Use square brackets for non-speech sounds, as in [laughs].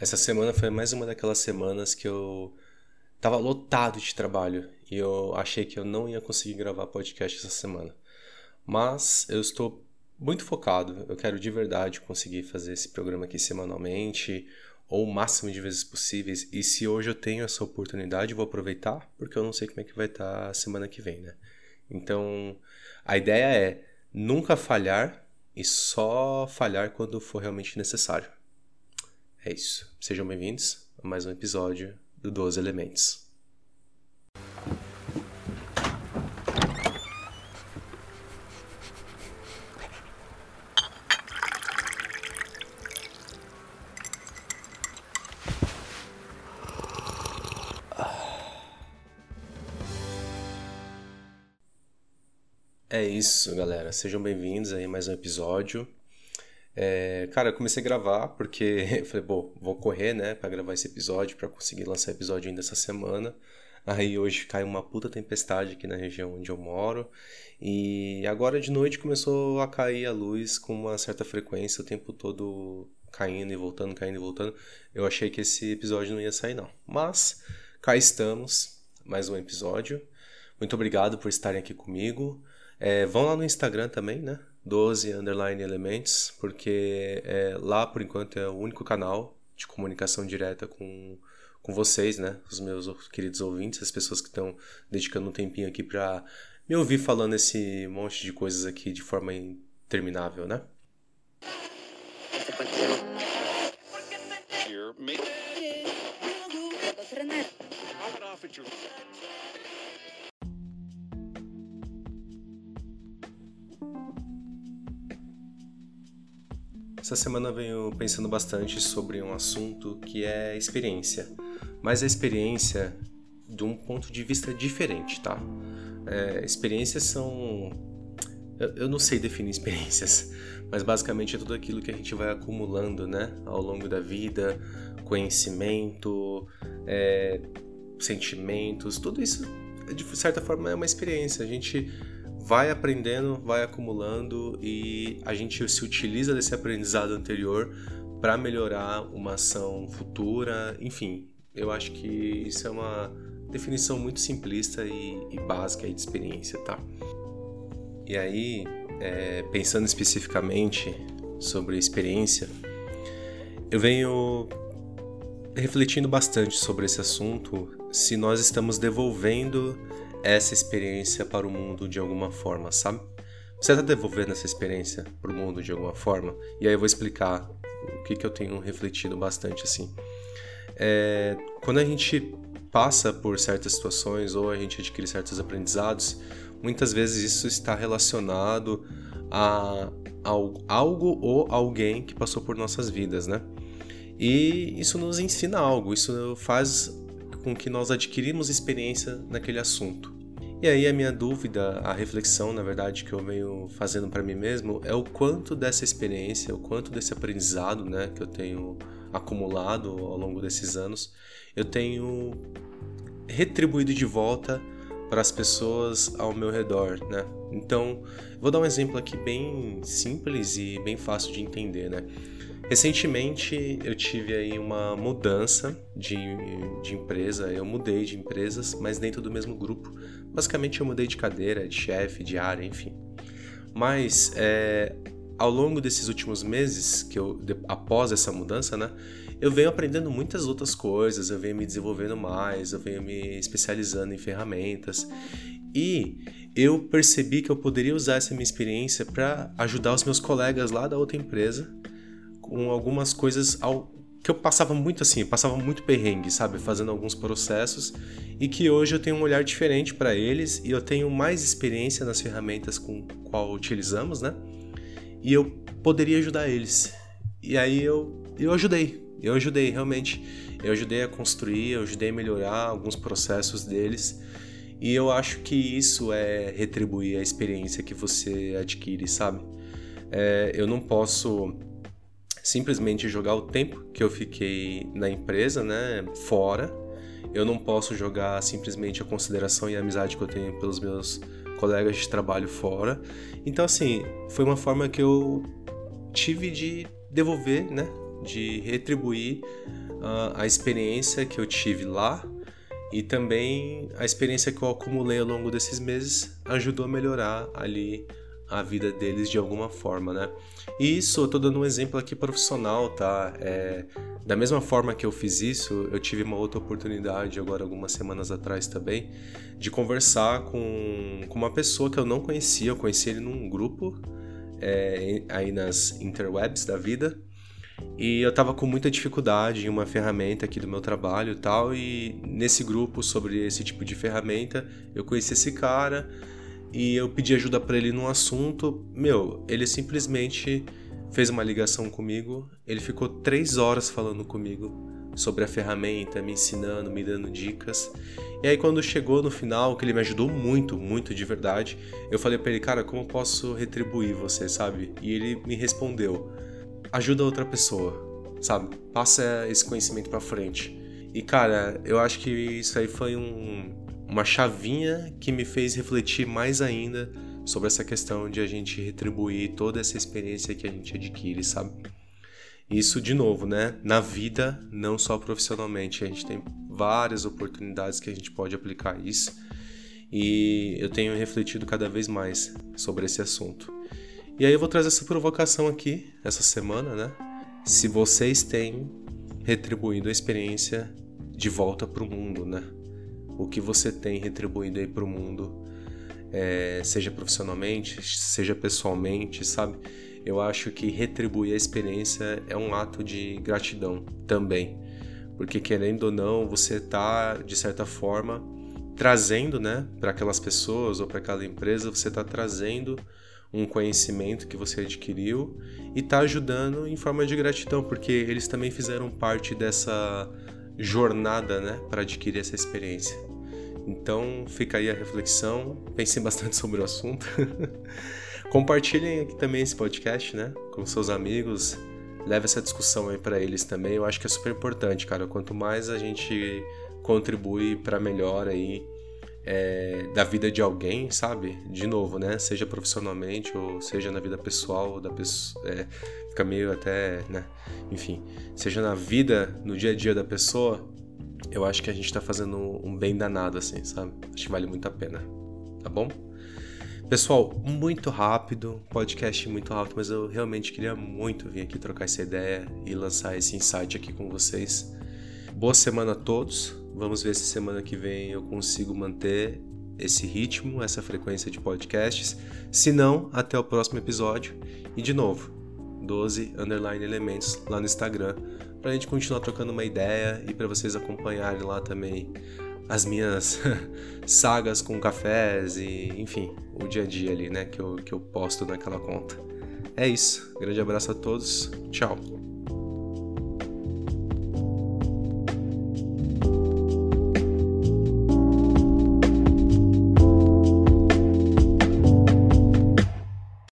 Essa semana foi mais uma daquelas semanas que eu tava lotado de trabalho e eu achei que eu não ia conseguir gravar podcast essa semana. Mas eu estou muito focado, eu quero de verdade conseguir fazer esse programa aqui semanalmente ou o máximo de vezes possíveis. E se hoje eu tenho essa oportunidade, vou aproveitar, porque eu não sei como é que vai estar a semana que vem, né? Então, a ideia é nunca falhar e só falhar quando for realmente necessário. É isso. Sejam bem-vindos a mais um episódio do 12 Elementos. É isso, galera. Sejam bem-vindos aí a mais um episódio. É, cara, eu comecei a gravar porque [laughs] eu falei, bom, vou correr, né, para gravar esse episódio, para conseguir lançar episódio ainda essa semana. Aí hoje caiu uma puta tempestade aqui na região onde eu moro. E agora de noite começou a cair a luz com uma certa frequência, o tempo todo caindo e voltando, caindo e voltando. Eu achei que esse episódio não ia sair, não. Mas cá estamos, mais um episódio. Muito obrigado por estarem aqui comigo. É, vão lá no Instagram também, né? 12 underline elementos, porque é, lá por enquanto é o único canal de comunicação direta com, com vocês, né? Os meus queridos ouvintes, as pessoas que estão dedicando um tempinho aqui para me ouvir falando esse monte de coisas aqui de forma interminável, né? Essa semana venho pensando bastante sobre um assunto que é experiência, mas a experiência de um ponto de vista diferente, tá? É, experiências são. Eu, eu não sei definir experiências, [laughs] mas basicamente é tudo aquilo que a gente vai acumulando, né, ao longo da vida, conhecimento, é, sentimentos, tudo isso de certa forma é uma experiência. A gente vai aprendendo, vai acumulando e a gente se utiliza desse aprendizado anterior para melhorar uma ação futura. Enfim, eu acho que isso é uma definição muito simplista e, e básica de experiência, tá? E aí, é, pensando especificamente sobre experiência, eu venho refletindo bastante sobre esse assunto, se nós estamos devolvendo essa experiência para o mundo de alguma forma, sabe? Você está devolvendo essa experiência para o mundo de alguma forma? E aí eu vou explicar o que, que eu tenho refletido bastante assim. É, quando a gente passa por certas situações ou a gente adquire certos aprendizados, muitas vezes isso está relacionado a, a algo ou alguém que passou por nossas vidas, né? E isso nos ensina algo, isso faz com que nós adquirimos experiência naquele assunto. E aí a minha dúvida, a reflexão, na verdade, que eu venho fazendo para mim mesmo é o quanto dessa experiência, o quanto desse aprendizado, né, que eu tenho acumulado ao longo desses anos, eu tenho retribuído de volta para as pessoas ao meu redor, né? Então, vou dar um exemplo aqui bem simples e bem fácil de entender, né? Recentemente eu tive aí uma mudança de, de empresa, eu mudei de empresas, mas dentro do mesmo grupo. Basicamente eu mudei de cadeira, de chefe, de área, enfim. Mas é, ao longo desses últimos meses, que eu, após essa mudança, né, eu venho aprendendo muitas outras coisas, eu venho me desenvolvendo mais, eu venho me especializando em ferramentas. E eu percebi que eu poderia usar essa minha experiência para ajudar os meus colegas lá da outra empresa com algumas coisas ao, que eu passava muito assim, passava muito perrengue, sabe, fazendo alguns processos e que hoje eu tenho um olhar diferente para eles e eu tenho mais experiência nas ferramentas com qual utilizamos, né? E eu poderia ajudar eles. E aí eu eu ajudei. Eu ajudei realmente. Eu ajudei a construir, eu ajudei a melhorar alguns processos deles. E eu acho que isso é retribuir a experiência que você adquire, sabe? É, eu não posso simplesmente jogar o tempo que eu fiquei na empresa, né, fora. Eu não posso jogar simplesmente a consideração e a amizade que eu tenho pelos meus colegas de trabalho fora. Então, assim, foi uma forma que eu tive de devolver, né, de retribuir uh, a experiência que eu tive lá e também a experiência que eu acumulei ao longo desses meses ajudou a melhorar ali a vida deles de alguma forma, né? E isso, eu tô dando um exemplo aqui profissional, tá? É, da mesma forma que eu fiz isso, eu tive uma outra oportunidade agora algumas semanas atrás também de conversar com, com uma pessoa que eu não conhecia, eu conheci ele num grupo é, aí nas interwebs da vida e eu tava com muita dificuldade em uma ferramenta aqui do meu trabalho e tal, e nesse grupo sobre esse tipo de ferramenta, eu conheci esse cara e eu pedi ajuda para ele num assunto. Meu, ele simplesmente fez uma ligação comigo, ele ficou três horas falando comigo sobre a ferramenta, me ensinando, me dando dicas. E aí quando chegou no final, que ele me ajudou muito, muito de verdade, eu falei para ele, cara, como posso retribuir você, sabe? E ele me respondeu: ajuda outra pessoa, sabe? Passa esse conhecimento para frente. E cara, eu acho que isso aí foi um, uma chavinha que me fez refletir mais ainda sobre essa questão de a gente retribuir toda essa experiência que a gente adquire, sabe? Isso de novo, né? Na vida, não só profissionalmente, a gente tem várias oportunidades que a gente pode aplicar isso. E eu tenho refletido cada vez mais sobre esse assunto. E aí eu vou trazer essa provocação aqui, essa semana, né? Se vocês têm retribuído a experiência de volta para o mundo, né? O que você tem retribuído aí para o mundo, é, seja profissionalmente, seja pessoalmente, sabe? Eu acho que retribuir a experiência é um ato de gratidão também. Porque querendo ou não, você está, de certa forma, trazendo, né, para aquelas pessoas ou para aquela empresa, você está trazendo um conhecimento que você adquiriu e está ajudando em forma de gratidão, porque eles também fizeram parte dessa jornada, né, para adquirir essa experiência. Então, fica aí a reflexão, pensem bastante [laughs] sobre o assunto. Compartilhem aqui também esse podcast, né, com seus amigos. Leve essa discussão aí para eles também. Eu acho que é super importante, cara. Quanto mais a gente contribui para melhor aí é, da vida de alguém, sabe? De novo, né? Seja profissionalmente ou seja na vida pessoal da pessoa. É, fica meio até, né? Enfim, seja na vida, no dia a dia da pessoa, eu acho que a gente tá fazendo um bem danado, assim, sabe? Acho que vale muito a pena. Tá bom? Pessoal, muito rápido, podcast muito rápido, mas eu realmente queria muito vir aqui trocar essa ideia e lançar esse insight aqui com vocês. Boa semana a todos. Vamos ver se semana que vem eu consigo manter esse ritmo, essa frequência de podcasts. Se não, até o próximo episódio. E de novo, 12 underline elementos lá no Instagram, para a gente continuar trocando uma ideia e para vocês acompanharem lá também as minhas [laughs] sagas com cafés e, enfim, o dia a dia ali, né, que eu, que eu posto naquela conta. É isso. Grande abraço a todos. Tchau.